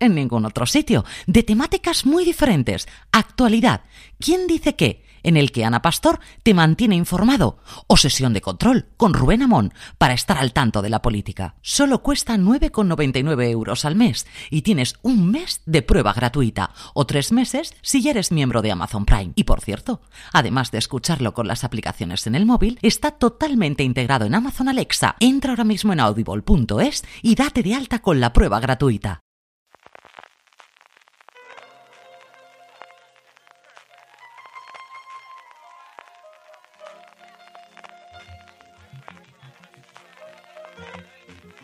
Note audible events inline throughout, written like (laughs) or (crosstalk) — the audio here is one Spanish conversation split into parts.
en ningún otro sitio, de temáticas muy diferentes. Actualidad, ¿quién dice qué? en el que Ana Pastor te mantiene informado, o sesión de control con Rubén Amón para estar al tanto de la política. Solo cuesta 9,99 euros al mes y tienes un mes de prueba gratuita o tres meses si ya eres miembro de Amazon Prime. Y por cierto, además de escucharlo con las aplicaciones en el móvil, está totalmente integrado en Amazon Alexa. Entra ahora mismo en audible.es y date de alta con la prueba gratuita.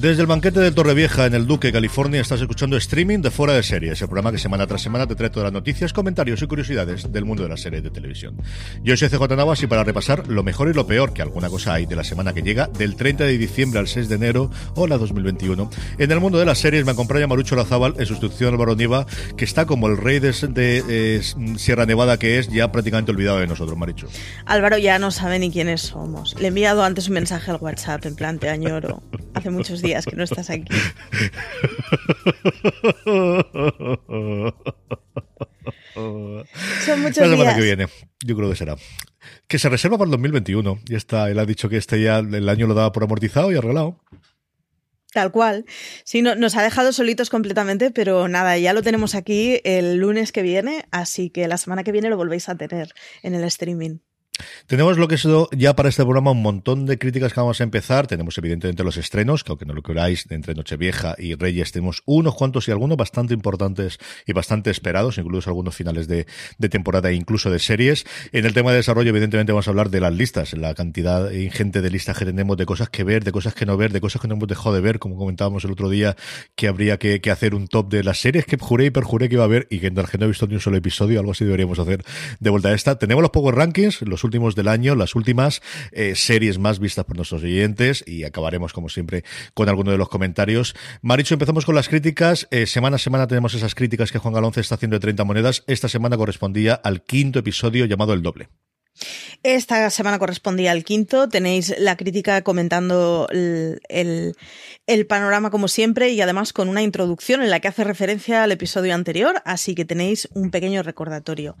Desde el banquete de Torrevieja en el Duque, California, estás escuchando streaming de Fuera de Series, el programa que semana tras semana te trae todas las noticias, comentarios y curiosidades del mundo de las series de televisión. Yo soy CJ Navas y para repasar lo mejor y lo peor, que alguna cosa hay de la semana que llega, del 30 de diciembre al 6 de enero o la 2021, en el mundo de las series me acompaña Marucho Lazábal en sustitución Álvaro Nieva, que está como el rey de, eh, Sierra Nevada que es, ya prácticamente olvidado de nosotros, Maricho. Álvaro ya no sabe ni quiénes somos. Le he enviado antes un mensaje al WhatsApp en plan te añoro. Hace muchos días que no estás aquí. (laughs) Son muchos la semana días. que viene, yo creo que será. Que se reserva para el 2021. Ya está, él ha dicho que este ya el año lo daba por amortizado y arreglado. Tal cual. Sí, no, nos ha dejado solitos completamente, pero nada, ya lo tenemos aquí el lunes que viene, así que la semana que viene lo volvéis a tener en el streaming. Tenemos lo que es ya para este programa un montón de críticas que vamos a empezar. Tenemos evidentemente los estrenos, que aunque no lo queráis, entre Nochevieja y Reyes tenemos unos cuantos y algunos bastante importantes y bastante esperados, incluso algunos finales de, de temporada e incluso de series. En el tema de desarrollo, evidentemente vamos a hablar de las listas, la cantidad ingente de listas que tenemos, de cosas que ver, de cosas que no ver, de cosas que no hemos dejado de ver, como comentábamos el otro día, que habría que, que hacer un top de las series que juré y perjuré que iba a ver y que en que no he visto ni un solo episodio, algo así deberíamos hacer de vuelta a esta. Tenemos los Power Rankings, los últimos del año, las últimas eh, series más vistas por nuestros oyentes y acabaremos, como siempre, con alguno de los comentarios. Maricho, empezamos con las críticas. Eh, semana a semana tenemos esas críticas que Juan Galonce está haciendo de 30 monedas. Esta semana correspondía al quinto episodio llamado El Doble. Esta semana correspondía al quinto. Tenéis la crítica comentando el, panorama como siempre y además con una introducción en la que hace referencia al episodio anterior, así que tenéis un pequeño recordatorio.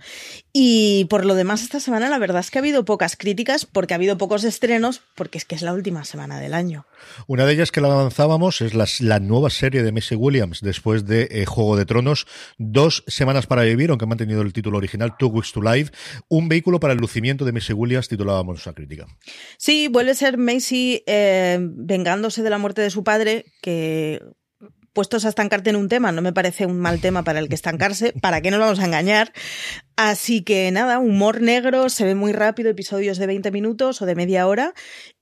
Y por lo demás, esta semana la verdad es que ha habido pocas críticas porque ha habido pocos estrenos, porque es que es la última semana del año. Una de ellas que la avanzábamos es la, nueva serie de Messi Williams después de eh, Juego de Tronos. Dos semanas para vivir, aunque ha mantenido el título original, Two Weeks to Live. Un vehículo para el lucimiento de Messi Williams, titulábamos nuestra crítica. Sí, vuelve a ser Macy eh, vengándose de la muerte de su padre, que puestos a estancarte en un tema, no me parece un mal tema para el que estancarse, ¿para qué nos vamos a engañar? Así que nada, humor negro, se ve muy rápido, episodios de 20 minutos o de media hora.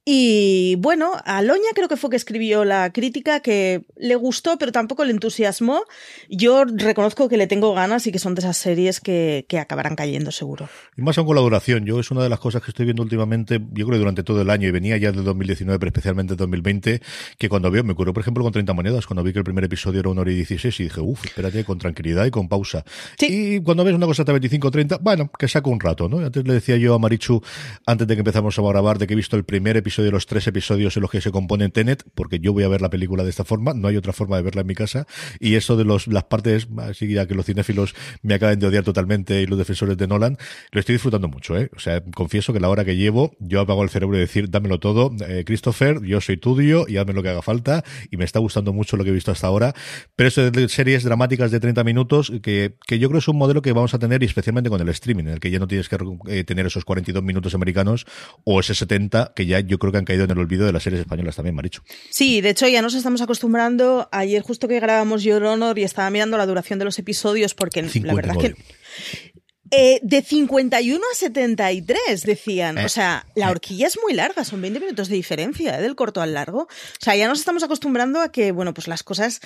Y bueno, Aloña creo que fue que escribió la crítica que le gustó, pero tampoco le entusiasmó. Yo reconozco que le tengo ganas y que son de esas series que, que acabarán cayendo seguro. Y más aún con la duración. Yo es una de las cosas que estoy viendo últimamente, yo creo que durante todo el año, y venía ya de 2019, pero especialmente de 2020, que cuando veo, me ocurrió por ejemplo con 30 monedas, cuando vi que el primer episodio era una hora y 16 y dije, uff, espérate, con tranquilidad y con pausa. Sí. Y cuando ves una cosa hasta 25 o 30, bueno, que saco un rato, ¿no? Antes le decía yo a Marichu, antes de que empezamos a grabar, de que he visto el primer episodio de los tres episodios en los que se compone Tenet, porque yo voy a ver la película de esta forma, no hay otra forma de verla en mi casa, y eso de los, las partes, así ya que los cinéfilos me acaban de odiar totalmente y los defensores de Nolan, lo estoy disfrutando mucho, ¿eh? O sea, confieso que la hora que llevo, yo apago el cerebro y decir, dámelo todo, eh, Christopher, yo soy tuyo y hazme lo que haga falta, y me está gustando mucho lo que he visto hasta ahora, pero eso de series dramáticas de 30 minutos, que, que yo creo es un modelo que vamos a tener, y especialmente con el streaming, en el que ya no tienes que eh, tener esos 42 minutos americanos, o ese 70, que ya yo creo que han caído en el olvido de las series españolas también, Maricho. Sí, de hecho ya nos estamos acostumbrando. Ayer justo que grabamos Your Honor y estaba mirando la duración de los episodios porque la verdad es que Eh, de 51 a 73, decían. O sea, la horquilla es muy larga, son 20 minutos de diferencia del corto al largo. O sea, ya nos estamos acostumbrando a que, bueno, pues las cosas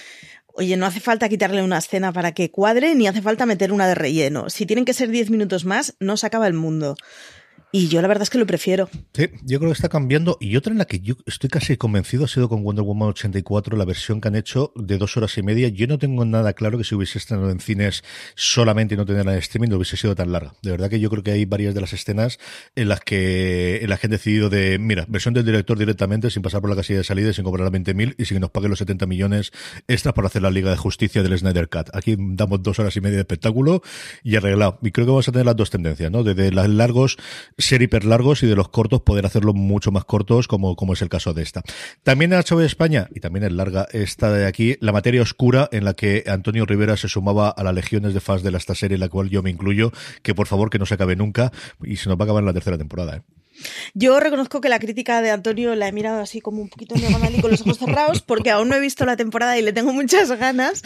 Oye, no hace falta quitarle una escena para que cuadre, ni hace falta meter una de relleno. Si tienen que ser 10 minutos más, no se acaba el mundo. Y yo la verdad es que lo prefiero. Sí, yo creo que está cambiando. Y otra en la que yo estoy casi convencido ha sido con Wonder Woman 84, la versión que han hecho de dos horas y media. Yo no tengo nada claro que si hubiese estrenado en cines solamente y no tenerla en streaming, no hubiese sido tan larga. De verdad que yo creo que hay varias de las escenas en las que, las que han decidido de, mira, versión del director directamente, sin pasar por la casilla de salida, sin cobrar la 20.000 y sin que nos paguen los 70 millones extras para hacer la Liga de Justicia del Snyder Cut. Aquí damos dos horas y media de espectáculo y arreglado. Y creo que vamos a tener las dos tendencias, ¿no? Desde las largos ser hiper largos y de los cortos poder hacerlo mucho más cortos, como, como es el caso de esta. También HBO de España, y también es larga esta de aquí, La materia oscura, en la que Antonio Rivera se sumaba a las legiones de fans de esta serie, en la cual yo me incluyo, que por favor que no se acabe nunca, y se nos va a acabar en la tercera temporada. ¿eh? Yo reconozco que la crítica de Antonio la he mirado así como un poquito en diagonal y con los ojos cerrados, porque aún no he visto la temporada y le tengo muchas ganas.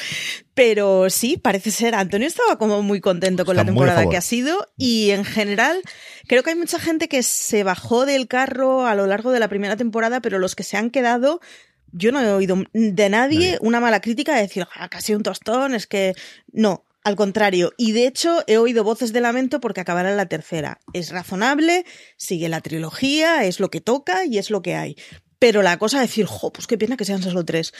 Pero sí, parece ser. Antonio estaba como muy contento con la temporada que ha sido y en general creo que hay mucha gente que se bajó del carro a lo largo de la primera temporada, pero los que se han quedado yo no he oído de nadie una mala crítica de decir, ah, casi un tostón, es que no. Al contrario, y de hecho he oído voces de lamento porque acabará la tercera. Es razonable, sigue la trilogía, es lo que toca y es lo que hay. Pero la cosa de decir, jo, pues qué pena que sean solo tres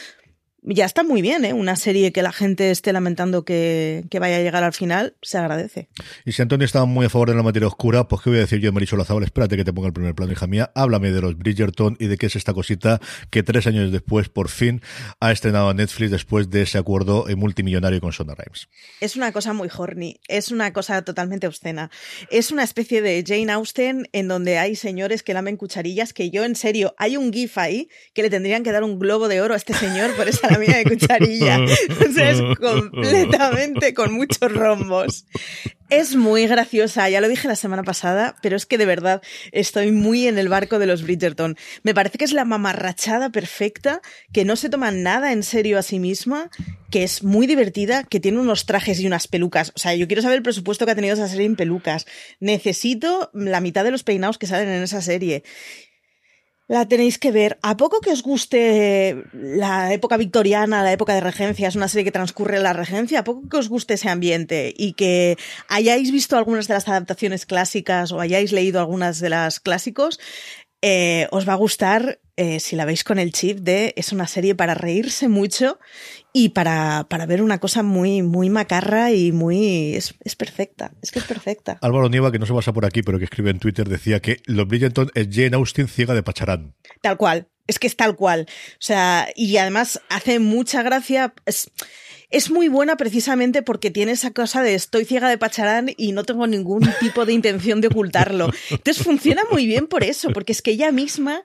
ya está muy bien, ¿eh? Una serie que la gente esté lamentando que, vaya a llegar al final, se agradece. Y si Antonio estaba muy a favor de la materia oscura, pues qué voy a decir yo Marisol Lazabal, espérate que te ponga el primer plano, hija mía, háblame de los Bridgerton y de qué es esta cosita que tres años después, por fin, ha estrenado a Netflix después de ese acuerdo multimillonario con Sonda Rhimes. Es una cosa muy horny, es una cosa totalmente obscena. Es una especie de Jane Austen en donde hay señores que lamen cucharillas que yo, en serio, hay un gif ahí que le tendrían que dar un globo de oro a este señor por esa (laughs) mía de cucharilla. O sea, es completamente con muchos rombos. Es muy graciosa, ya lo dije la semana pasada, pero es que de verdad estoy muy en el barco de los Bridgerton. Me parece que es la mamarrachada perfecta, que no se toma nada en serio a sí misma, que es muy divertida, que tiene unos trajes y unas pelucas. O sea, yo quiero saber el presupuesto que ha tenido esa serie en pelucas. Necesito la mitad de los peinados que salen en esa serie. La tenéis que ver. ¿A poco que os guste la época victoriana, la época de regencia? Es una serie que transcurre en la regencia. ¿A poco que os guste ese ambiente y que hayáis visto algunas de las adaptaciones clásicas o hayáis leído algunas de las clásicos? Eh, os va a gustar eh, si la veis con el chip de es una serie para reírse mucho y para, para ver una cosa muy, muy macarra y muy. Es, es, perfecta, es que es perfecta. Álvaro Nieva, que no se pasa por aquí, pero que escribe en Twitter, decía que Los Bridgerton es Jane Austen ciega de Pacharán. Tal cual, es que es tal cual. O sea, y además hace mucha gracia. Es, es muy buena precisamente porque tiene esa cosa de estoy ciega de Pacharán y no tengo ningún tipo de intención de ocultarlo. Entonces funciona muy bien por eso, porque es que ella misma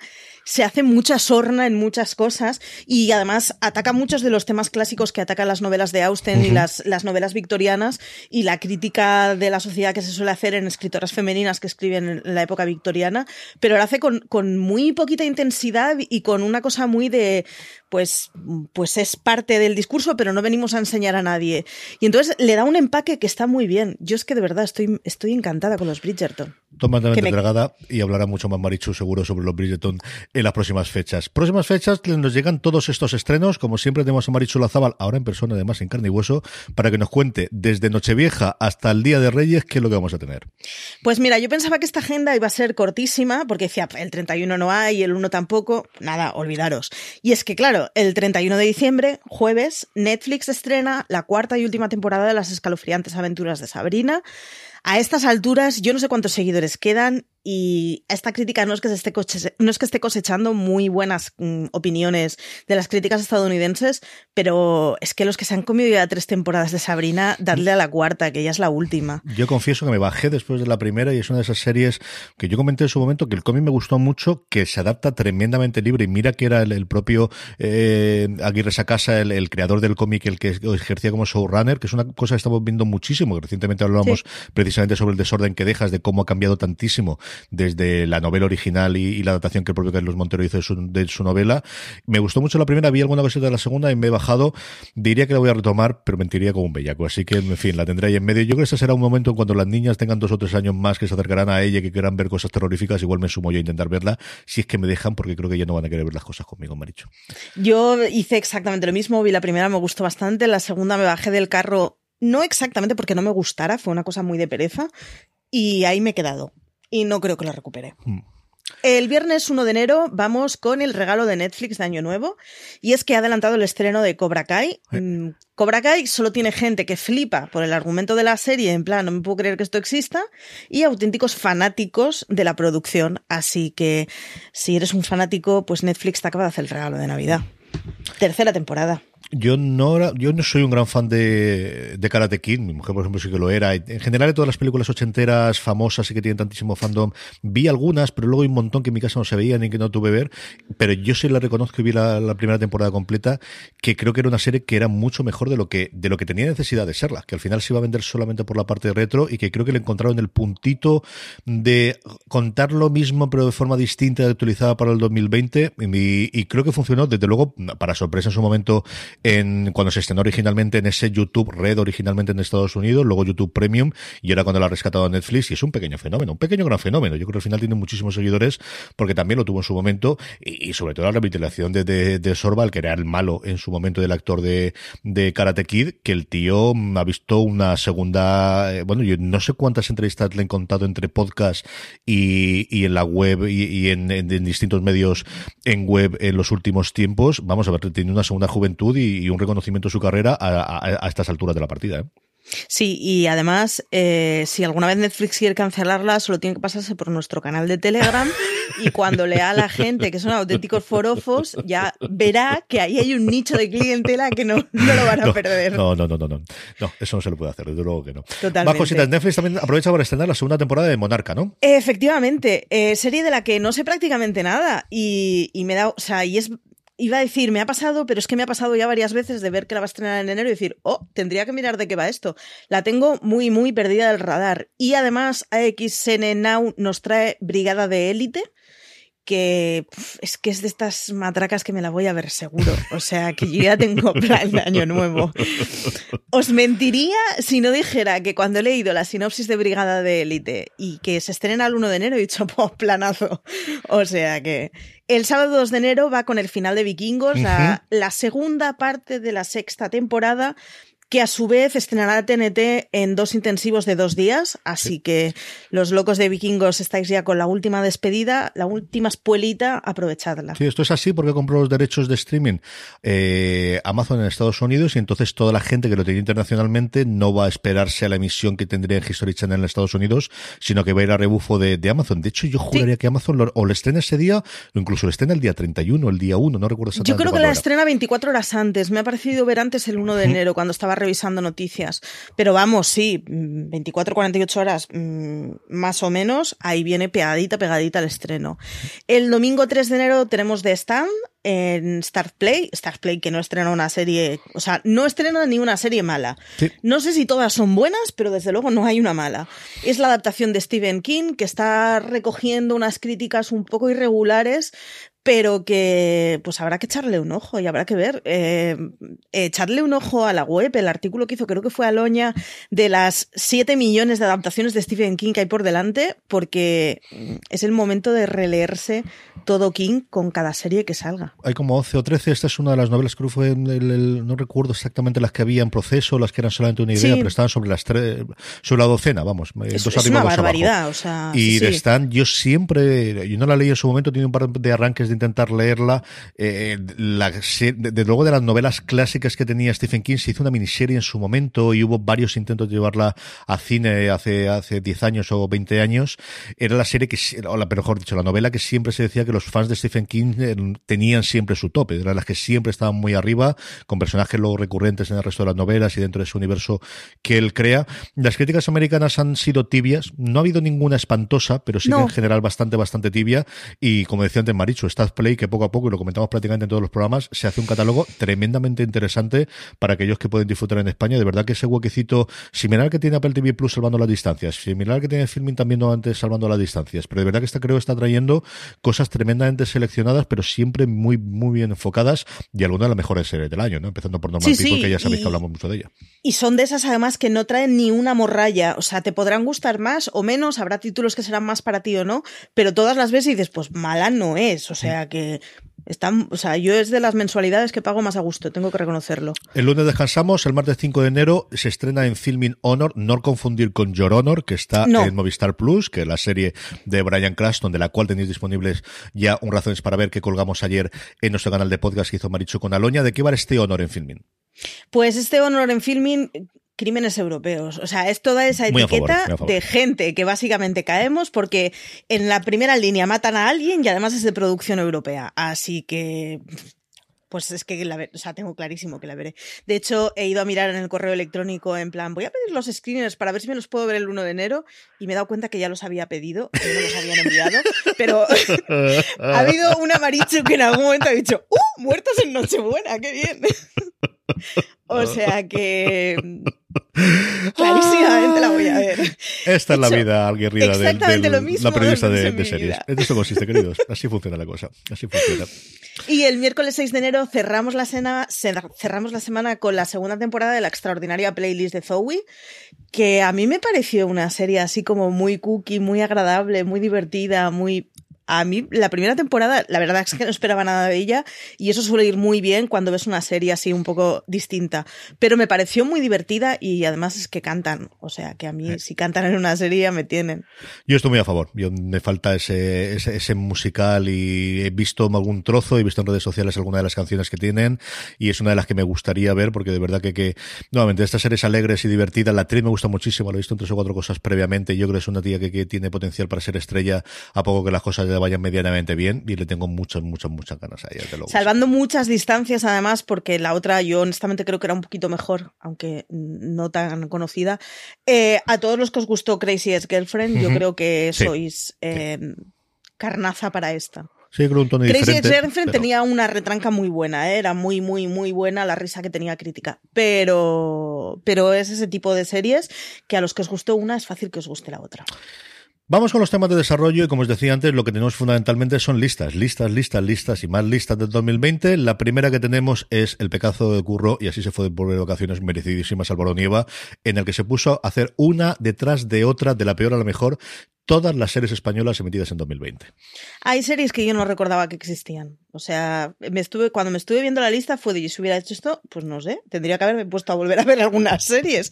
se hace mucha sorna en muchas cosas y además ataca muchos de los temas clásicos que atacan las novelas de Austen y las, las novelas victorianas y la crítica de la sociedad que se suele hacer en escritoras femeninas que escriben en la época victoriana, pero lo hace con, con muy poquita intensidad y con una cosa muy de, pues, pues es parte del discurso, pero no venimos a enseñar a nadie. Y entonces le da un empaque que está muy bien. Yo es que de verdad estoy, estoy encantada con los Bridgerton. Totalmente dragada y hablará mucho más Marichu seguro sobre los Bridgerton en las próximas fechas. Próximas fechas nos llegan todos estos estrenos, como siempre tenemos a Marichu Lazábal, ahora en persona además en carne y hueso, para que nos cuente desde Nochevieja hasta el Día de Reyes qué es lo que vamos a tener. Pues mira, yo pensaba que esta agenda iba a ser cortísima, porque decía, el 31 no hay, el 1 tampoco, nada, olvidaros. Y es que claro, el 31 de diciembre, jueves, Netflix estrena la cuarta y última temporada de las escalofriantes aventuras de Sabrina. A estas alturas, yo no sé cuántos seguidores quedan y esta crítica no es que, se esté, no es que esté cosechando muy buenas mm, opiniones de las críticas estadounidenses, pero es que los que se han comido ya tres temporadas de Sabrina, dadle a la cuarta, que ya es la última. Yo confieso que me bajé después de la primera y es una de esas series que yo comenté en su momento que el cómic me gustó mucho, que se adapta tremendamente libre y mira que era el, propio eh, Aguirre Sacasa, el, el creador del cómic, el que ejercía como showrunner, que es una cosa que estamos viendo muchísimo, que recientemente hablábamos precisamente sobre el desorden que dejas, de cómo ha cambiado tantísimo desde la novela original y, la adaptación que el propio Carlos Montero hizo de su, de su novela. Me gustó mucho la primera, vi alguna cosita de la segunda y me he bajado. Diría que la voy a retomar, pero mentiría como un bellaco. Así que, en fin, la tendré ahí en medio. Yo creo que ese será un momento cuando las niñas tengan dos o tres años más que se acercarán a ella y que quieran ver cosas terroríficas. Igual me sumo yo a intentar verla, si es que me dejan, porque creo que ya no van a querer ver las cosas conmigo, Maricho. Yo hice exactamente lo mismo. Vi la primera, me gustó bastante. La segunda me bajé del carro, no exactamente porque no me gustara, fue una cosa muy de pereza. Y ahí me he quedado. Y no creo que la recupere. Hmm. El viernes 1 de enero vamos con el regalo de Netflix de Año Nuevo y es que ha adelantado el estreno de Cobra Kai. Mm, Cobra Kai solo tiene gente que flipa por el argumento de la serie, en plan, no me puedo creer que esto exista, y auténticos fanáticos de la producción. Así que si eres un fanático, pues Netflix te acaba de hacer el regalo de Navidad. Tercera temporada. Yo no, yo no soy un gran fan de, de Karate Kid, mi mujer por ejemplo sí que lo era. En general de todas las películas ochenteras famosas y que tienen tantísimo fandom, vi algunas, pero luego hay un montón que en mi casa no se veían ni que no tuve ver, pero yo sí la reconozco y vi la, primera temporada completa, que creo que era una serie que era mucho mejor de lo que, de lo que tenía necesidad de serla, que al final se iba a vender solamente por la parte retro y que creo que le encontraron el puntito de contar lo mismo pero de forma distinta y utilizada para el 2020 y, y creo que funcionó desde luego para sorpresa en su momento en, cuando se estrenó originalmente en ese YouTube Red originalmente en Estados Unidos, luego YouTube Premium y ahora cuando la ha rescatado Netflix y es un pequeño fenómeno, un pequeño gran fenómeno. Yo creo que al final tiene muchísimos seguidores porque también lo tuvo en su momento y, sobre todo la revitalización de, de, de, Sorba, que era el malo en su momento del actor de, de Karate Kid, que el tío ha visto una segunda, eh, bueno, yo no sé cuántas entrevistas le he contado entre podcast y, y en la web y, en, en, distintos medios en web en los últimos tiempos. Vamos a ver, tiene una segunda juventud y, y un reconocimiento de su carrera a, estas alturas de la partida. ¿eh? Sí, y además, eh, si alguna vez Netflix quiere cancelarla, solo tiene que pasarse por nuestro canal de Telegram y cuando lea a la gente que son auténticos forofos, ya verá que ahí hay un nicho de clientela que no, no lo van a perder. No, no, no, no, no. No, eso no se lo puede hacer, desde luego que no. Totalmente. Netflix también aprovecha para estrenar la segunda temporada de Monarca, ¿no? Efectivamente, eh, serie de la que no sé prácticamente nada y, y me da, o sea, y es iba a decir, me ha pasado, pero es que me ha pasado ya varias veces de ver que la va a estrenar en enero y decir, oh, tendría que mirar de qué va esto. La tengo muy, muy perdida del radar. Y además, AXN Now nos trae Brigada de Élite, que es que es de estas matracas que me la voy a ver seguro. O sea, que yo ya tengo (laughs) plan de año nuevo. Os mentiría si no dijera que cuando he leído la sinopsis de Brigada de Élite y que se estrena el 1 de enero he dicho, pues planazo. O sea que el sábado 2 de enero va con el final de Vikingos, la, la segunda parte de la sexta temporada que a su vez estrenará TNT en dos intensivos de dos días, así que los locos de vikingos estáis ya con la última despedida, la última espuelita, aprovechadla. Sí, esto es así porque compró los derechos de streaming eh, Amazon en Estados Unidos y entonces toda la gente que lo tiene internacionalmente no va a esperarse a la emisión que tendría en History Channel en Estados Unidos, sino que va a ir a rebufo de, Amazon. De hecho, yo juraría que Amazon o le estrena ese día o incluso le estrena el día 31, el día 1, no recuerdo exactamente. Yo creo que la estrena 24 horas antes. Me ha parecido ver antes el 1 de enero, cuando estaba revisando noticias. Pero vamos, sí, 24, 48 horas mm, más o menos, ahí viene pegadita, pegadita el estreno. El domingo 3 de enero tenemos The Stand en Star Play, Star Play que no estrena una serie, o sea, no estrena ni una serie mala. No sé si todas son buenas, pero desde luego no hay una mala. Es la adaptación de Stephen King que está recogiendo unas críticas un poco irregulares, pero que pues habrá que echarle un ojo y habrá que ver. Eh, echarle un ojo a la web, el artículo que hizo, creo que fue Aloña, de las 7 millones de adaptaciones de Stephen King que hay por delante, porque es el momento de releerse todo King con cada serie que salga. Hay como 11 o 13, esta es una de las novelas que fue, el, no recuerdo exactamente las que había en proceso, las que eran solamente una idea, pero estaban sobre las tres, sobre la docena, vamos. Es, dos es una barbaridad, o sea. Y están, yo siempre, yo no la leí en su momento, tiene un par de arranques de intentar leerla. Eh, la, de, luego de las novelas clásicas que tenía Stephen King, se hizo una miniserie en su momento y hubo varios intentos de llevarla a cine hace, hace 10 años o 20 años. Era la serie que, o la, mejor dicho, la novela que siempre se decía que los fans de Stephen King eh, tenían siempre su tope. Eran las que siempre estaban muy arriba, con personajes luego recurrentes en el resto de las novelas y dentro de ese universo que él crea. Las críticas americanas han sido tibias. No ha habido ninguna espantosa, pero sí en general bastante, bastante tibia. Y como decía antes Marichu, Play, que poco a poco, y lo comentamos prácticamente en todos los programas, se hace un catálogo tremendamente interesante para aquellos que pueden disfrutar en España. De verdad que ese huequecito similar que tiene Apple TV Plus salvando las distancias, similar que tiene Filming también no antes salvando las distancias, pero de verdad que esta creo está trayendo cosas tremendamente seleccionadas, pero siempre muy, muy bien enfocadas y algunas de las mejores series del año, ¿no? Empezando por Normal People, que ya sabéis que hablamos mucho de ella. Y son de esas además que no traen ni una morralla, o sea, te podrán gustar más o menos, habrá títulos que serán más para ti o no, pero todas las veces dices, pues mala no es, o sea que están, o sea, yo es de las mensualidades que pago más a gusto, tengo que reconocerlo. El lunes descansamos, el martes 5 de enero se estrena en Filming Honor, no confundir con Your Honor, que está en Movistar Plus, que es la serie de Brian Cranston, de la cual tenéis disponibles ya un razones para ver que colgamos ayer en nuestro canal de podcast que hizo Maricho con Aloña. ¿De qué va este honor en Filming? Pues este honor en Filming crímenes europeos. O sea, es toda esa etiqueta de gente que básicamente caemos porque en la primera línea matan a alguien y además es de producción europea. Así que pues es que la, o sea, tengo clarísimo que la veré. De hecho, he ido a mirar en el correo electrónico en plan, voy a pedir los screeners para ver si me los puedo ver el 1 de enero y me he dado cuenta que ya los había pedido y no los habían enviado, pero (laughs) ha habido un amaricho que en algún momento ha dicho, ¡uh! Muertos en Nochebuena, qué bien. O sea que (laughs) Clarísimamente la voy a ver. Esta es la vida aguerrida de, la periodista de, series. En esto consiste, queridos. Así funciona la cosa. Así funciona. Y el miércoles 6 de enero cerramos la, cena, cerramos la semana con la segunda temporada de la extraordinaria playlist de Zoe, que a mí me pareció una serie así como muy cookie, muy agradable, muy divertida, muy a mí la primera temporada, la verdad es que no esperaba nada de ella y eso suele ir muy bien cuando ves una serie así un poco distinta. Pero me pareció muy divertida y además es que cantan. O sea, que a mí si cantan en una serie me tienen. Yo estoy muy a favor. Yo, me falta ese, ese, musical y he visto algún trozo, he visto en redes sociales algunas de las canciones que tienen y es una de las que me gustaría ver porque de verdad que, que nuevamente estas series alegres y divertidas, la actriz me gusta muchísimo, lo he visto en tres o cuatro cosas previamente. Yo creo que es una tía que, que tiene potencial para ser estrella a poco que las cosas ya vayan medianamente bien y le tengo muchas, muchas, muchas ganas a ella. Salvando muchas distancias además, porque la otra yo honestamente creo que era un poquito mejor, aunque no tan conocida. Eh, a todos los que os gustó Crazy Girlfriend, yo creo que sois eh, carnaza para esta. Sí, creo un tono Crazy Girlfriend tenía una retranca muy buena, ¿eh? era muy, muy, muy buena la risa que tenía crítica. Pero, pero es ese tipo de series que a los que os gustó una es fácil que os guste la otra. Vamos con los temas de desarrollo y como os decía antes, lo que tenemos fundamentalmente son listas, listas, listas, listas y más listas del 2020. La primera que tenemos es El pecado de Curro y así se fue por vacaciones merecidísimas al Nieva, en el que se puso a hacer una detrás de otra, de la peor a la mejor, todas las series españolas emitidas en 2020. Hay series que yo no recordaba que existían. O sea, me estuve, cuando me estuve viendo la lista fue de, si hubiera hecho esto, pues no sé, tendría que haberme puesto a volver a ver algunas series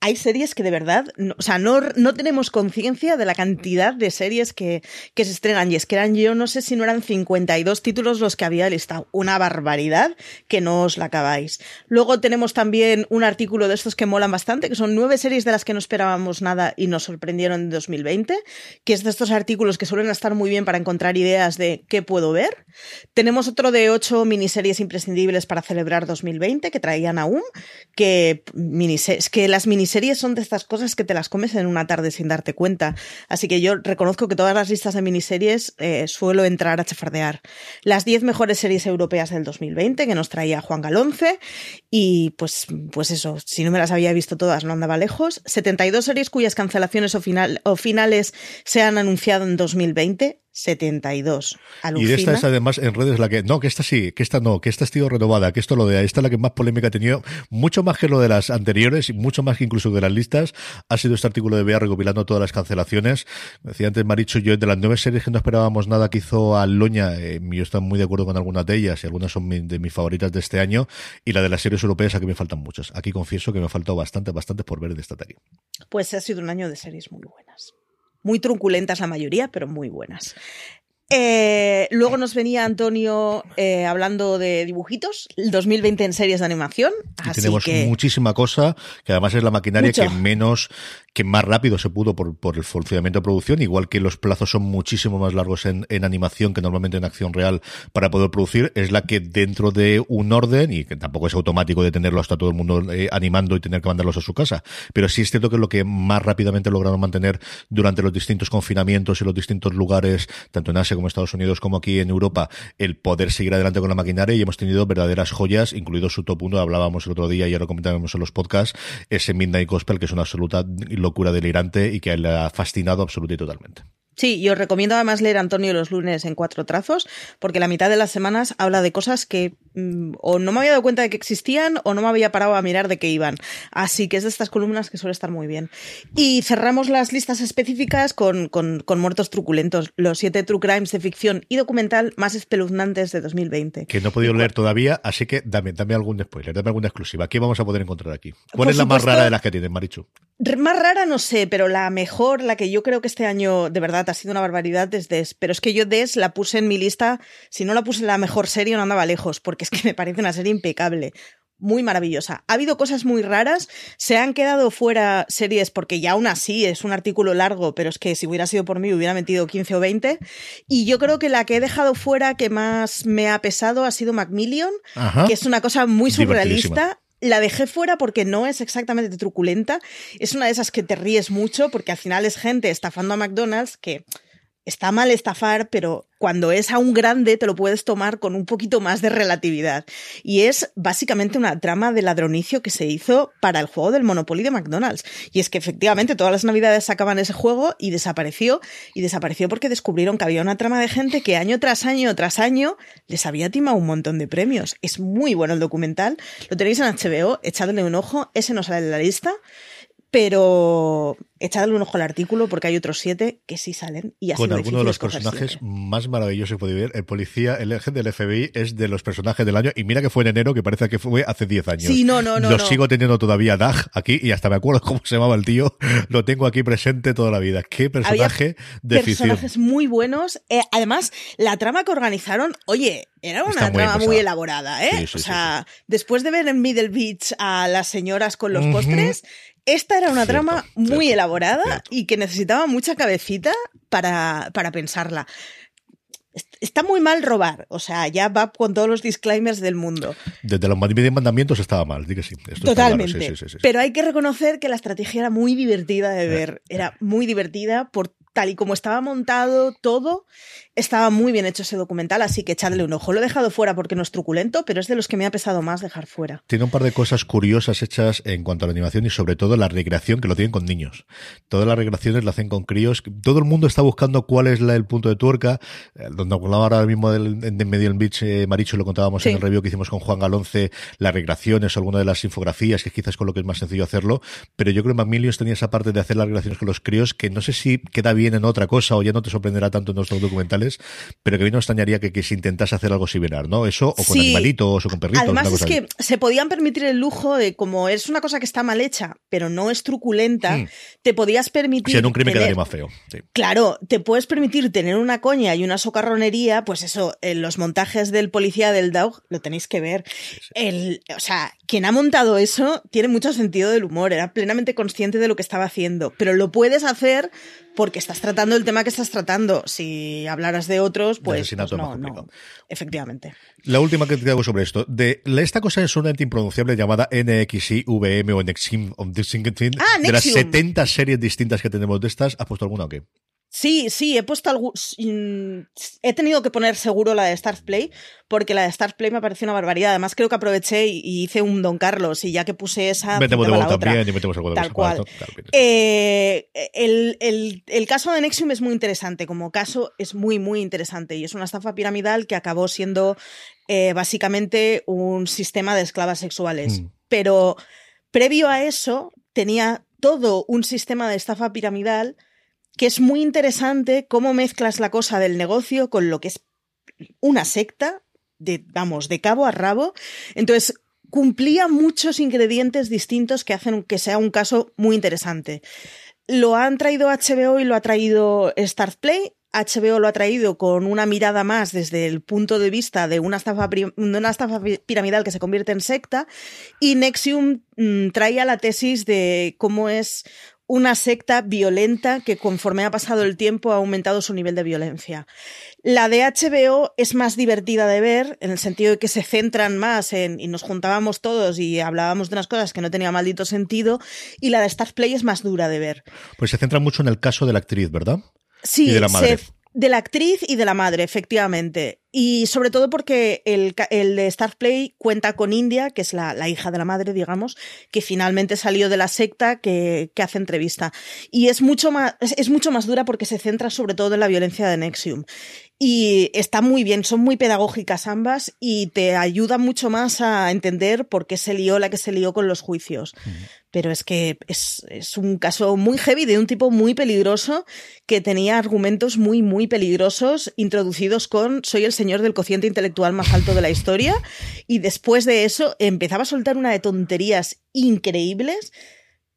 hay series que de verdad, o sea, no, no tenemos conciencia de la cantidad de series que, que, se estrenan. Y es que eran, yo no sé si no eran 52 títulos los que había listado. Una barbaridad que no os la acabáis. Luego tenemos también un artículo de estos que molan bastante, que son nueve series de las que no esperábamos nada y nos sorprendieron en 2020, que es de estos artículos que suelen estar muy bien para encontrar ideas de qué puedo ver. Tenemos otro de ocho miniseries imprescindibles para celebrar 2020 que traían aún, que, miniseries, que las miniseries series son de estas cosas que te las comes en una tarde sin darte cuenta. Así que yo reconozco que todas las listas de miniseries eh, suelo entrar a chafardear. Las 10 mejores series europeas del 2020 que nos traía Juan Galonce. Y pues, pues eso, si no me las había visto todas, no andaba lejos. 72 series cuyas cancelaciones o, final, o finales se han anunciado en 2020. 72. Y de esta es además en redes la que, no, que esta sí, que esta no, que esta ha sido renovada, que esto lo de, esta es la que más polémica ha tenido, mucho más que lo de las anteriores y mucho más que incluso de las listas, ha sido este artículo de Bea recopilando todas las cancelaciones. Decía antes Maricho, yo de las nueve series que no esperábamos nada que hizo a Loña, eh, yo estoy muy de acuerdo con algunas de ellas y algunas son de mis favoritas de este año y la de las series europeas aquí me faltan muchas. Aquí confieso que me ha faltado bastante, bastante por ver de esta tarea. Pues ha sido un año de series muy buenas muy truculentas la mayoría, pero muy buenas. Eh, luego nos venía Antonio eh, hablando de dibujitos, el 2020 en series de animación. tenemos muchísima cosa, que además es la maquinaria que menos que más rápido se pudo por, por el funcionamiento de producción, igual que los plazos son muchísimo más largos en, en animación que normalmente en acción real para poder producir, es la que dentro de un orden, y que tampoco es automático de tenerlo hasta todo el mundo eh, animando y tener que mandarlos a su casa, pero sí es cierto que es lo que más rápidamente lograron mantener durante los distintos confinamientos y los distintos lugares, tanto en Asia como en Estados Unidos como aquí en Europa, el poder seguir adelante con la maquinaria y hemos tenido verdaderas joyas, incluido su top 1, hablábamos el otro día y ahora comentábamos en los podcasts, ese Midnight Gospel, que es una absoluta locura delirante y que le ha fascinado absolutamente y totalmente. Sí, yo recomiendo además leer Antonio los lunes en cuatro trazos, porque la mitad de las semanas habla de cosas que o no me había dado cuenta de que existían o no me había parado a mirar de qué iban. Así que es de estas columnas que suele estar muy bien. Y cerramos las listas específicas con, con, con muertos truculentos, los siete true crimes de ficción y documental más espeluznantes de 2020. Que no he podido leer todavía, así que dame, dame algún spoiler, dame alguna exclusiva. ¿Qué vamos a poder encontrar aquí? ¿Cuál Por es la más rara de las que tienen, Marichu? Más rara no sé, pero la mejor, la que yo creo que este año de verdad ha sido una barbaridad es Des. Pero es que yo Des la puse en mi lista, si no la puse en la mejor serie no andaba lejos, porque es que me parece una serie impecable. Muy maravillosa. Ha habido cosas muy raras, se han quedado fuera series porque ya aún así es un artículo largo, pero es que si hubiera sido por mí hubiera metido 15 o 20. Y yo creo que la que he dejado fuera que más me ha pesado ha sido Macmillion, Ajá. que es una cosa muy surrealista. La dejé fuera porque no es exactamente truculenta. Es una de esas que te ríes mucho porque al final es gente estafando a McDonald's que está mal estafar, pero cuando es a un grande te lo puedes tomar con un poquito más de relatividad. Y es básicamente una trama de ladronicio que se hizo para el juego del Monopoly de McDonald's. Y es que efectivamente todas las navidades sacaban ese juego y desapareció. Y desapareció porque descubrieron que había una trama de gente que año tras año tras año les había timado un montón de premios. Es muy bueno el documental. Lo tenéis en HBO, echadle un ojo. Ese no sale en la lista. Pero echadle un ojo al artículo porque hay otros siete que sí salen. Y ha Con alguno de los personajes siete. más maravillosos que podéis ver. El policía, el agente del FBI, es de los personajes del año. Y mira que fue en enero, que parece que fue hace 10 años. Sí, no, no, no, Lo no. sigo teniendo todavía Dag aquí y hasta me acuerdo (laughs) cómo se llamaba el tío. Lo tengo aquí presente toda la vida. Qué personaje de ficción. personajes muy buenos. Eh, además, la trama que organizaron, oye, era una Está trama muy elaborada, ¿eh? Sí, sí, o sí, sea, después de ver en Middle Beach a las señoras con los postres, esta era una Cierto, trama muy cierto, elaborada cierto. y que necesitaba mucha cabecita para, para pensarla. Est- Está muy mal robar, o sea, ya va con todos los disclaimers del mundo. Desde los mandamientos estaba mal, di que sí. Esto Totalmente. claro, sí, sí, sí, sí. Pero hay que reconocer que la estrategia era muy divertida de ver. Era muy divertida por tal y como estaba montado todo. Estaba muy bien hecho ese documental, así que echadle un ojo. Lo he dejado fuera porque no es truculento, pero es de los que me ha pesado más dejar fuera. Tiene un par de cosas curiosas hechas en cuanto a la animación y sobre todo la recreación que lo tienen con niños. Todas las recreaciones la hacen con críos. Todo el mundo está buscando cuál es la- el punto de tuerca. Eh, Donde hablaba ahora mismo del, de Medio Beach, eh, Maricho, lo contábamos Sí. en el review que hicimos con Juan Galonce, las recreaciones o alguna de las infografías, que quizás con lo que es más sencillo hacerlo. Pero yo creo que Macmillions tenía esa parte de hacer las recreaciones con los críos que no sé si queda bien en otra cosa o ya no te sorprenderá tanto en nuestros documentales, pero que a mí no extrañaría que, que se intentase hacer algo similar, ¿no? Eso o con Sí. animalitos o con perritos. Además es así. que se podían permitir el lujo de, como es una cosa que está mal hecha, pero no es truculenta, Mm. te podías permitir... Si en un crimen tener- quedaría más feo. Sí. Claro, te puedes permitir tener una coña y una socarronería, pues eso, en los montajes del policía del Dog lo tenéis que ver. El, o sea, quien ha montado eso tiene mucho sentido del humor, era plenamente consciente de lo que estaba haciendo, pero lo puedes hacer porque estás tratando el tema que estás tratando. Si hablaras de otros, pues, pues es no, no. Efectivamente. La última que te hago sobre esto. De esta cosa es una ente impronunciable llamada NXIVM o Nexim- Ah, de las Nexium. 70 series distintas que tenemos de estas, ¿has puesto alguna o qué? Sí, sí, he puesto algún. mm, He tenido que poner seguro la de Stars Play, porque la de Stars Play me pareció una barbaridad. Además, creo que aproveché y, hice un Don Carlos, y ya que puse esa. Metemos de apuntaba vuelta la otra. también y metemos algo de Tal cual. Eh, el, el- el caso de Nexium es muy interesante. Como caso, es muy, muy interesante. Y es una estafa piramidal que acabó siendo eh, básicamente un sistema de esclavas sexuales. Mm. Pero previo a eso, tenía todo un sistema de estafa piramidal que es muy interesante cómo mezclas la cosa del negocio con lo que es una secta, de, vamos, de cabo a rabo. Entonces, cumplía muchos ingredientes distintos que hacen que sea un caso muy interesante. Lo han traído HBO y lo ha traído Start Play. HBO lo ha traído con una mirada más desde el punto de vista de una estafa, de una estafa pi- piramidal que se convierte en secta y Nexium mm, traía la tesis de cómo es una secta violenta que conforme ha pasado el tiempo ha aumentado su nivel de violencia. La de HBO es más divertida de ver, en el sentido de que se centran más en, y nos juntábamos todos y hablábamos de unas cosas que no tenía maldito sentido, y la de Star Play es más dura de ver. Pues se centra mucho en el caso de la actriz, ¿verdad? Sí, Y de la madre. se- de la actriz y de la madre, efectivamente. Y sobre todo porque el, el de Star Play cuenta con India, que es la, la hija de la madre, digamos, que finalmente salió de la secta que, que hace entrevista. Y es mucho, más, es mucho más dura porque se centra sobre todo en la violencia de Nexium. Y está muy bien, son muy pedagógicas ambas y te ayuda mucho más a entender por qué se lió la que se lió con los juicios. Pero es que es, es un caso muy heavy de un tipo muy peligroso que tenía argumentos muy, muy peligrosos introducidos con soy el señor del cociente intelectual más alto de la historia y después de eso empezaba a soltar una de tonterías increíbles,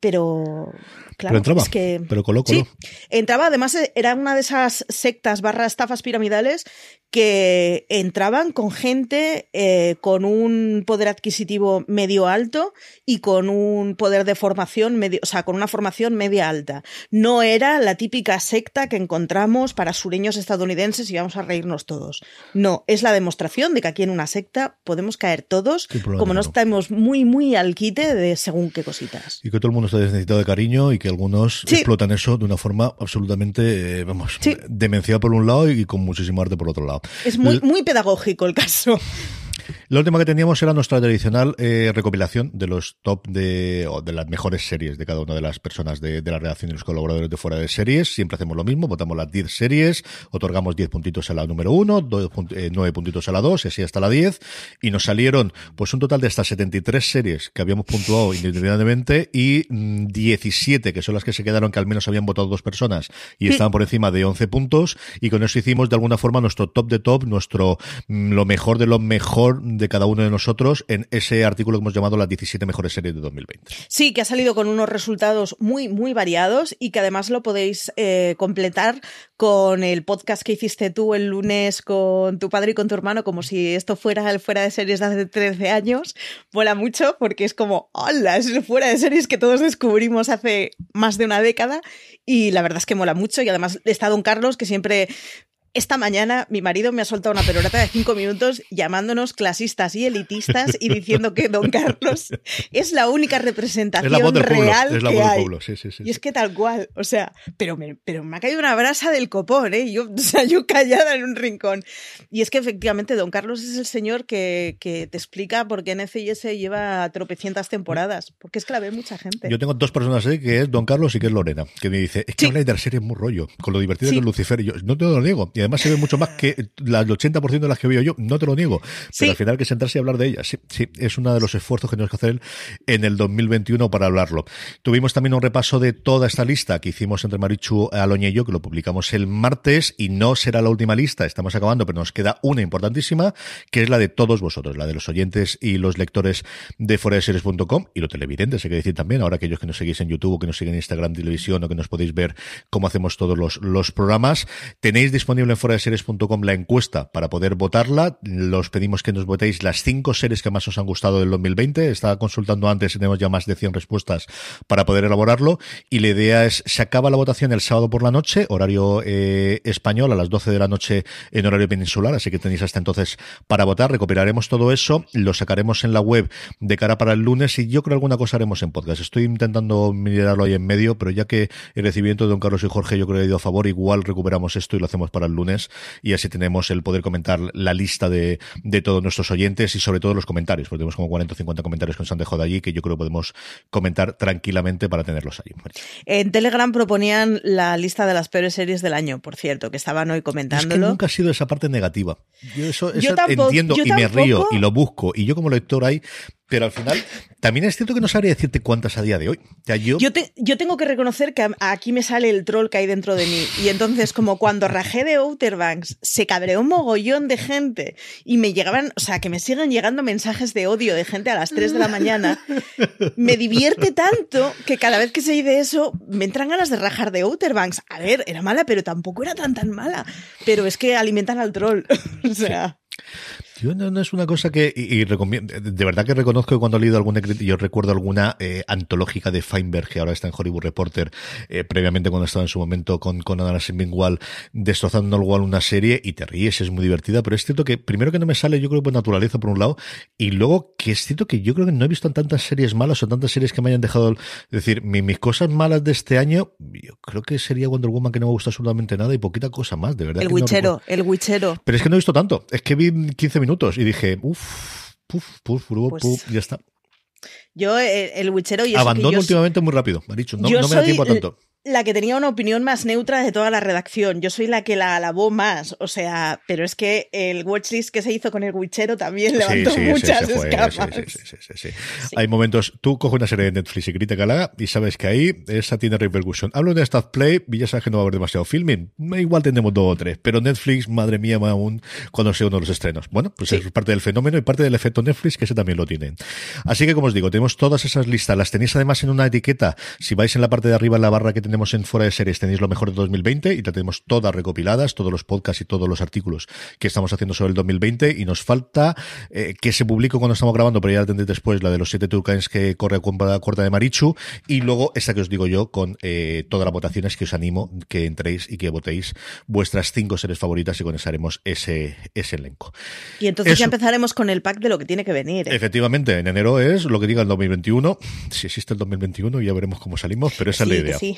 pero claro, pero entraba. es que Pero coló, coló. Sí, entraba, además era una de esas sectas barra estafas piramidales que entraban con gente eh, con un poder adquisitivo medio alto y con un poder de formación medio, o sea, con una formación media alta. No era la típica secta que encontramos para sureños estadounidenses y vamos a reírnos todos. No, es la demostración de que aquí en una secta podemos caer todos, como no estamos muy, muy al quite de según qué cositas. Y que todo el mundo está necesitado de cariño y que algunos Sí. explotan eso de una forma absolutamente, eh, vamos, Sí. demencial por un lado y con muchísimo arte por otro lado. Es muy, muy pedagógico el caso. (laughs) La última que teníamos era nuestra tradicional eh, recopilación de los top de, o de las mejores series de cada una de las personas de, de la redacción y los colaboradores de fuera de series. Siempre hacemos lo mismo, votamos las 10 series, otorgamos 10 puntitos a la número 1, 9 puntitos a la 2, y así hasta la 10. Y nos salieron pues un total de hasta 73 series que habíamos puntuado (laughs) indeterminadamente y mm, 17 que son las que se quedaron que al menos habían votado dos personas y Sí. estaban por encima de 11 puntos. Y con eso hicimos de alguna forma nuestro top de top, nuestro mm, lo mejor de lo mejor de cada uno de nosotros en ese artículo que hemos llamado las 17 mejores series de 2020. Sí, que ha salido con unos resultados muy, muy variados y que además lo podéis eh, completar con el podcast que hiciste tú el lunes con tu padre y con tu hermano, como si esto fuera el fuera de series de hace 13 años. Mola mucho porque es como, hola, es el fuera de series que todos descubrimos hace más de una década y la verdad es que mola mucho y además está Don Carlos que siempre esta mañana mi marido me ha soltado una perorata de cinco minutos llamándonos clasistas y elitistas y diciendo que Don (laughs) Carlos es la única representación Es la voz del pueblo, real es la que hay. pueblo, sí, sí, sí. Y es que tal cual, o sea, pero me, pero me ha caído una brasa del copón, ¿eh? Yo, (laughs) o sea, yo callada en un rincón. Y es que efectivamente Don Carlos es el señor que, que te explica por qué NCIS lleva tropecientas temporadas, porque es que la ve mucha gente. Yo tengo dos personas ahí, que es Don Carlos y que es Lorena, que me dice, es que habláis de la serie muy rollo, con lo divertido que es Lucifer. Y yo, no te lo niego. Y además se ve mucho más que las- el 80% de las que veo yo, no te lo niego. Pero Sí. al final hay que sentarse y hablar de ellas. Sí, sí, es uno de los esfuerzos que tenemos que hacer en el 2021 para hablarlo. Tuvimos también un repaso de toda esta lista que hicimos entre Marichu Aloña y yo, que lo publicamos el martes, y no será la última lista, estamos acabando, pero nos queda una importantísima, que es la de todos vosotros, la de los oyentes y los lectores de foradeseries.com y los televidentes, hay que decir también, ahora aquellos que nos seguís en YouTube que nos siguen en Instagram Televisión o que nos podéis ver cómo hacemos todos los, los programas. Tenéis disponible en la encuesta para poder votarla. Los pedimos que nos votéis las cinco series que más os han gustado del 2020. Estaba consultando antes tenemos ya más de 100 respuestas para poder elaborarlo. Y la idea es, se acaba la votación el sábado por la noche, horario eh, español, a las 12 de la noche en horario peninsular, así que tenéis hasta entonces para votar. Recopilaremos todo eso, lo sacaremos en la web de cara para el lunes y yo creo alguna cosa haremos en podcast. Estoy intentando mirarlo ahí en medio, pero ya que el recibimiento de Don Carlos y Jorge yo creo que ha ido a favor, igual recuperamos esto y lo hacemos para el lunes y así tenemos el poder comentar la lista de, de todos nuestros oyentes y sobre todo los comentarios, porque tenemos como 40 o 50 comentarios que nos han dejado allí que yo creo que podemos comentar tranquilamente para tenerlos ahí. En Telegram proponían la lista de las peores series del año, por cierto, que estaban hoy Es que comentándolo. nunca ha sido esa parte negativa. Yo eso, Yo eso tampoco- entiendo yo y me río y lo busco. Y yo como lector ahí, pero al final también es cierto que no sabría decirte cuántas a día de hoy. O sea, yo, Yo, te- yo tengo que reconocer que aquí me sale el troll que hay dentro de mí. Y entonces, como cuando rajé de Outer Banks, se cabreó un mogollón de gente y me llegaban, o sea, que me siguen llegando mensajes de odio de gente a las 3 de la mañana, me divierte tanto que cada vez que se dice eso, me entran ganas de rajar de Outer Banks. A ver, era mala, pero tampoco era tan tan mala. Pero es que alimentan al troll. (laughs) o sea. Yo no, es una cosa que, y, de verdad que reconozco que cuando he leído alguna, yo recuerdo alguna eh, antológica de Feinberg, que ahora está en Hollywood Reporter, eh, previamente cuando estaba en su momento con, con Ana Wall, destrozando algo una serie, y te ríes, es muy divertida, pero es cierto que primero que no me sale, yo creo por naturaleza por un lado, y luego que es cierto que yo creo que no he visto tantas series malas o tantas series que me hayan dejado, es decir, mis cosas malas de este año, yo creo que sería Wonder Woman que no me gusta absolutamente nada y poquita cosa más, de verdad. El Witchero, el Witchero. Pero es que no he visto tanto, es que vi 15 minutos y dije, uff, puf, puf, puf, pues ya está. Yo, eh, el, Witchero y Abandono últimamente muy rápido, me ha dicho. No, no me da tiempo a tanto la que tenía una opinión más neutra de toda la redacción. Yo soy la que la alabó más. O sea, pero es que el watchlist que se hizo con el Witchero también levantó muchas sí, Hay momentos, tú coges una serie de Netflix y crítica y sabes que ahí esa tiene repercusión. Hablo de Stat Play y ya sabes que no va a haber demasiado filming. Igual tendremos dos o tres, pero Netflix, madre mía, aún cuando sea uno de los estrenos. Bueno, pues es parte del fenómeno y parte del efecto Netflix que ese también lo tiene. Así que como os digo, tenemos todas esas listas. Las tenéis además en una etiqueta. Si vais en la parte de arriba en la barra que tenemos en Fuera de Series tenéis lo mejor de 2020 y la tenemos todas recopiladas, todos los podcasts y todos los artículos que estamos haciendo sobre el 2020 y nos falta eh, que se publique cuando estamos grabando, pero ya la tendréis después, la de los siete Turcans que corre a corta de Marichu y luego esta que os digo yo con eh, todas las votaciones que os animo que entréis y que votéis vuestras cinco series favoritas y con eso haremos ese, ese elenco. Y entonces ya empezaremos con el pack de lo que tiene que venir. ¿eh? Efectivamente, en enero es lo que diga el 2021. Si existe el 2021 ya veremos cómo salimos, pero esa es la idea. Sí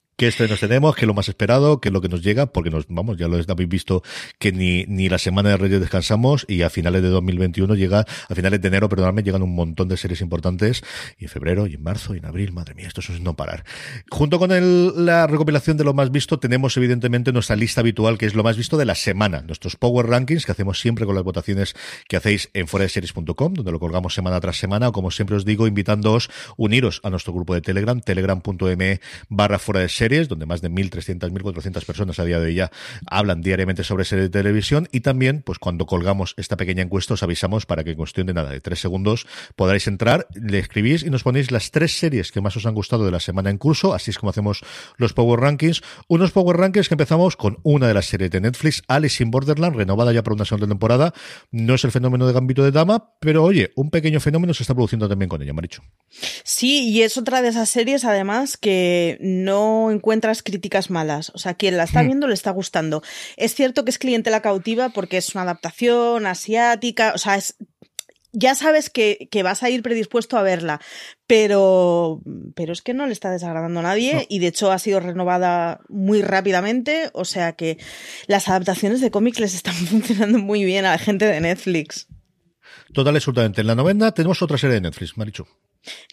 qué nos tenemos, qué es lo más esperado, qué es lo que nos llega, porque nos, vamos, ya lo habéis visto que ni, ni la semana de Reyes descansamos y a finales de 2021 llega, a finales de enero, perdonadme, llegan un montón de series importantes y en febrero y en marzo y en abril, madre mía, esto es no parar. Junto con la recopilación de lo más visto, tenemos evidentemente nuestra lista habitual, que es lo más visto de la semana, nuestros Power Rankings que hacemos siempre con las votaciones que hacéis en series.com donde lo colgamos semana tras semana, o como siempre os digo, invitándoos uniros a nuestro grupo de Telegram, telegram.me barra fuera de series donde más de 1.300, 1.400 personas a día de hoy ya hablan diariamente sobre series de televisión y también, pues cuando colgamos esta pequeña encuesta os avisamos para que en cuestión de nada, de tres segundos, podáis entrar, le escribís y nos ponéis las tres series que más os han gustado de la semana en curso, así es como hacemos los Power Rankings. Unos Power Rankings que empezamos con una de las series de Netflix, Alice in Borderland, renovada ya por una segunda temporada. No es el fenómeno de Gambito de Dama, pero oye, un pequeño fenómeno se está produciendo también con ella, Maricho. Sí, y es otra de esas series, además, que no encuentras críticas malas. O sea, quien la está hmm. viendo le está gustando. Es cierto que es clientela cautiva porque es una adaptación asiática. O sea, es, ya sabes que, vas a ir predispuesto a verla, pero, pero es que no le está desagradando a nadie y de hecho ha sido renovada muy rápidamente, o sea que las adaptaciones de cómics les están (laughs) funcionando muy bien a la gente de Netflix. Total, absolutamente. En la novena tenemos otra serie de Netflix, Marichu.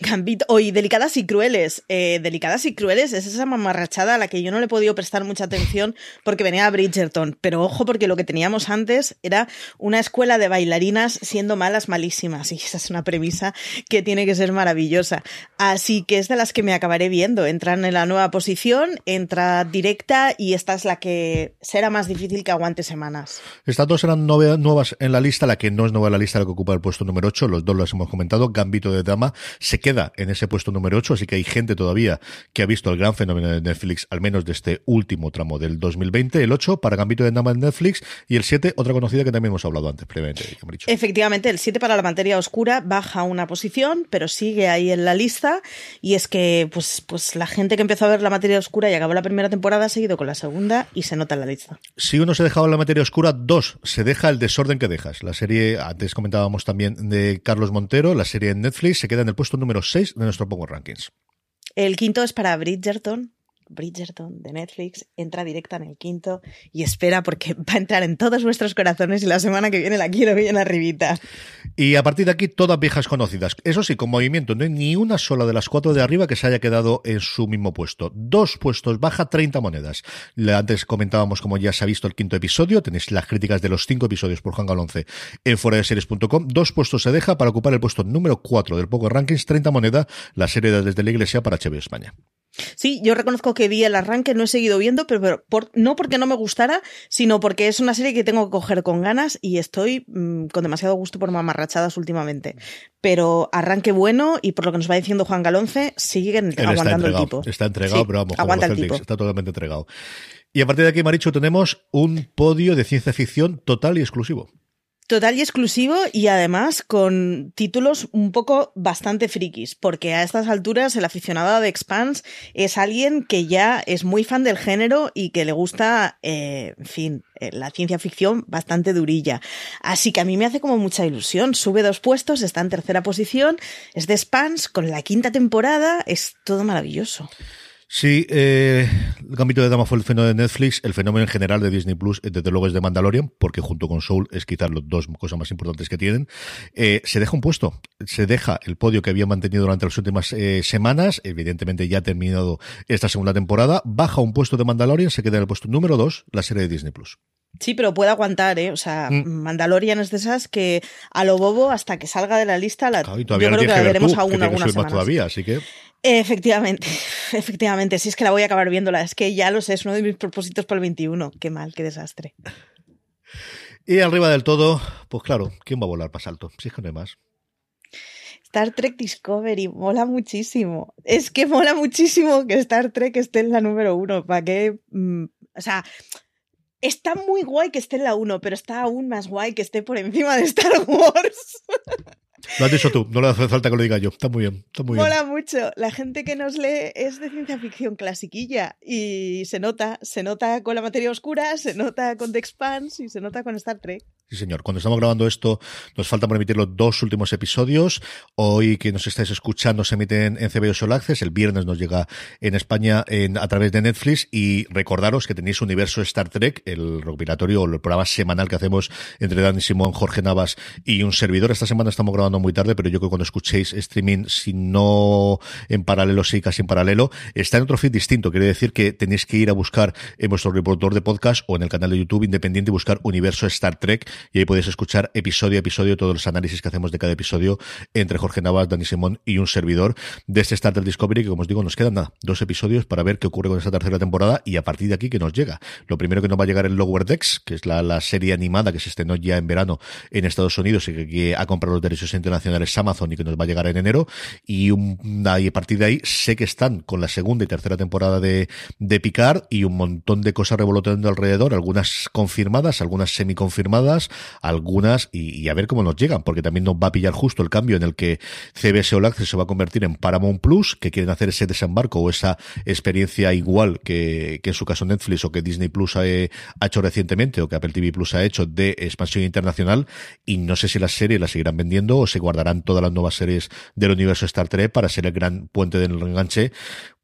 Gambito, hoy Delicadas y Crueles. Eh, Delicadas y Crueles es esa mamarrachada a la que yo no le he podido prestar mucha atención porque venía a Bridgerton. Pero ojo, porque lo que teníamos antes era una escuela de bailarinas siendo malas, malísimas. Y esa es una premisa que tiene que ser maravillosa. Así que es de las que me acabaré viendo. Entran en la nueva posición, entra directa y esta es la que será más difícil que aguante semanas. Estas dos eran nuevas en la lista. La que no es nueva en la lista, la que ocupa el puesto número 8. Los dos los hemos comentado. Gambito de Dama se queda en ese puesto número 8, así que hay gente todavía que ha visto el gran fenómeno de Netflix, al menos de este último tramo del 2020, el 8 para Gambito de Dama en Netflix y el 7, otra conocida que también hemos hablado antes previamente. Efectivamente, el 7 para la materia oscura baja una posición, pero sigue ahí en la lista y es que pues, pues la gente que empezó a ver la materia oscura y acabó la primera temporada ha seguido con la segunda y se nota en la lista. Si uno se dejaba la materia oscura, dos, se deja el desorden que dejas. La serie, antes comentábamos también de Carlos Montero, la serie en Netflix se queda en el puesto número 6 de nuestro Power Rankings. El quinto es para Bridgerton, Bridgerton de Netflix, entra directa en el quinto y espera porque va a entrar en todos vuestros corazones y la semana que viene la quiero bien arribita. Y a partir de aquí, todas viejas conocidas. Eso sí, con movimiento, no hay ni una sola de las cuatro de arriba que se haya quedado en su mismo puesto. Dos puestos baja, 30 monedas. Antes comentábamos, como ya se ha visto el quinto episodio, tenéis las críticas de los cinco episodios por Juan Galonce en foradeseries.com. Dos puestos se deja para ocupar el puesto número 4 del Poker Rankings, 30 monedas, la serie de Desde la Iglesia para HBO España. Sí, yo reconozco que vi el arranque, no he seguido viendo, pero, no porque no me gustara, sino porque es una serie que tengo que coger con ganas y estoy mm, con demasiado gusto por mamarrachadas últimamente. Pero arranque bueno y por lo que nos va diciendo Juan Galonce, siguen aguantando el tipo. Está entregado, pero vamos, aguanta el tipo. está totalmente entregado. Y a partir de aquí, Marichu, tenemos un podio de ciencia ficción total y exclusivo. Total y exclusivo y además con títulos un poco bastante frikis, porque a estas alturas el aficionado de Expanse es alguien que ya es muy fan del género y que le gusta, eh, en fin, eh, la ciencia ficción bastante durilla. Así que a mí me hace como mucha ilusión. Sube dos puestos, está en tercera posición, es de Expanse, con la quinta temporada, es todo maravilloso. Sí, eh, el Gambito de Dama fue el fenómeno de Netflix, el fenómeno en general de Disney Plus, eh, desde luego es de Mandalorian, porque junto con Soul es quizás las dos cosas más importantes que tienen. Eh, se deja un puesto, se deja el podio que había mantenido durante las últimas eh, semanas, evidentemente ya ha terminado esta segunda temporada, baja un puesto de Mandalorian, se queda en el puesto número dos, la serie de Disney Plus. Sí, pero puede aguantar, ¿eh? O sea, mm. Mandalorian es de esas que a lo bobo hasta que salga de la lista la claro, y todavía yo creo que la veremos tú, aún algunas semanas. todavía, así que Efectivamente, (laughs) efectivamente, si es que la voy a acabar viéndola, es que ya lo sé, es uno de mis propósitos para el 21. Qué mal, qué desastre. Y arriba del todo, pues claro, ¿quién va a volar más alto? Si es que no hay más. Star Trek Discovery mola muchísimo. Es que mola muchísimo que Star Trek esté en la número uno. ¿Para qué? Mm, o sea, está muy guay que esté en la uno, pero está aún más guay que esté por encima de Star Wars. Lo has dicho tú, no le hace falta que lo diga yo. Está muy bien, está muy Mola mucho. La gente que nos lee es de ciencia ficción clasiquilla y se nota, se nota con la materia oscura, se nota con The Expanse y se nota con Star Trek. Sí, señor. Cuando estamos grabando esto, nos falta por emitir los dos últimos episodios. Hoy que nos estáis escuchando se emiten en CBO Sol Access. El viernes nos llega en España en, a través de Netflix. Y recordaros que tenéis Universo Star Trek, el recopilatorio o el programa semanal que hacemos entre Dani Simón, Jorge Navas y un servidor. Esta semana estamos grabando muy tarde, pero yo creo que cuando escuchéis streaming, si no en paralelo, sí casi en paralelo, está en otro feed distinto. Quiere decir que tenéis que ir a buscar en vuestro reproductor de podcast o en el canal de YouTube independiente y buscar Universo Star Trek y ahí podéis escuchar episodio a episodio todos los análisis que hacemos de cada episodio entre Jorge Navas, Dani Simón y un servidor de este Starter Discovery que como os digo nos quedan dos episodios para ver qué ocurre con esta tercera temporada y a partir de aquí que nos llega. Lo primero que nos va a llegar es Lower Decks, que es la, la serie animada que se estrenó ya en verano en Estados Unidos y que, ha comprado los derechos internacionales Amazon y que nos va a llegar en enero y, un, a partir de ahí sé que están con la segunda y tercera temporada de, de Picard y un montón de cosas revoloteando alrededor, algunas confirmadas, algunas semi-confirmadas, algunas y, a ver cómo nos llegan, porque también nos va a pillar justo el cambio en el que CBS All Access se va a convertir en Paramount Plus, que quieren hacer ese desembarco o esa experiencia igual que, que en su caso Netflix o que Disney Plus ha, ha, hecho recientemente o que Apple TV Plus ha hecho de expansión internacional y no sé si las series las seguirán vendiendo o se guardarán todas las nuevas series del universo Star Trek para ser el gran puente del enganche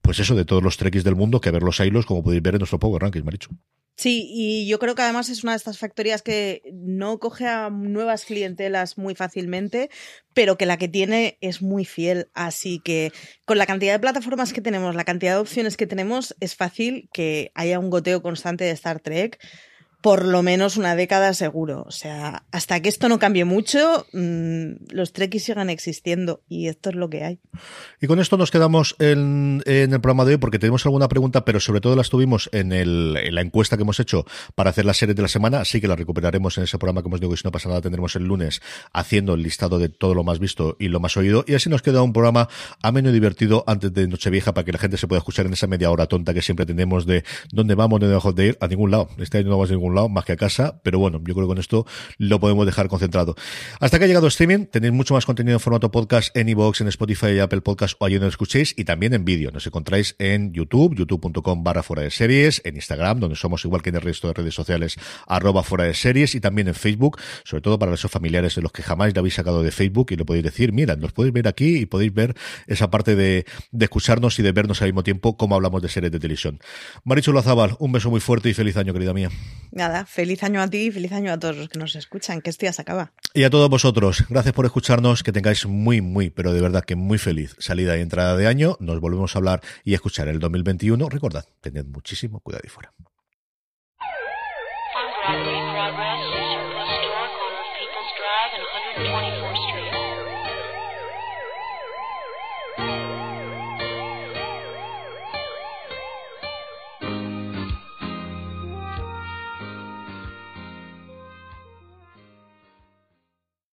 pues eso, de todos los trekkies del mundo, que ver los hilos, como podéis ver en nuestro Power Rankings, Marichu. Sí, y yo creo que además es una de estas factorías que no coge a nuevas clientelas muy fácilmente, pero que la que tiene es muy fiel. Así que con la cantidad de plataformas que tenemos, la cantidad de opciones que tenemos, es fácil que haya un goteo constante de Star Trek por lo menos una década seguro. O sea, hasta que esto no cambie mucho, mmm, los Trekkies sigan existiendo y esto es lo que hay. Y con esto nos quedamos en, en, el programa de hoy porque tenemos alguna pregunta, pero sobre todo las tuvimos en, el, en la encuesta que hemos hecho para hacer la serie de la semana, así que la recuperaremos en ese programa que hemos dicho que si no pasa nada tendremos el lunes haciendo el listado de todo lo más visto y lo más oído y así nos queda un programa ameno y divertido antes de Nochevieja para que la gente se pueda escuchar en esa media hora tonta que siempre tenemos de dónde vamos, dónde dejamos de ir, a ningún lado. Este año no vamos a ningún más que a casa, pero bueno, yo creo que con esto lo podemos dejar concentrado. Hasta que ha llegado streaming, tenéis mucho más contenido en formato podcast en iVoox, en Spotify y Apple Podcast o allí donde escuchéis y también en vídeo. Nos encontráis en YouTube, youtube.com barra fuera de series, en Instagram, donde somos igual que en el resto de redes sociales, arroba fuera de series y también en Facebook, sobre todo para esos familiares de los que jamás lo habéis sacado de Facebook y lo podéis decir, mira, nos podéis ver aquí y podéis ver esa parte de, de escucharnos y de vernos al mismo tiempo como hablamos de series de televisión. Marichu Lazabal, un beso muy fuerte y feliz año, querida mía. Feliz año a ti y feliz año a todos los que nos escuchan, que este día se acaba. Y a todos vosotros, gracias por escucharnos, que tengáis muy, muy, pero de verdad que muy feliz salida y entrada de año. Nos volvemos a hablar y a escuchar el 2021. Recordad, tened muchísimo cuidado y fuera.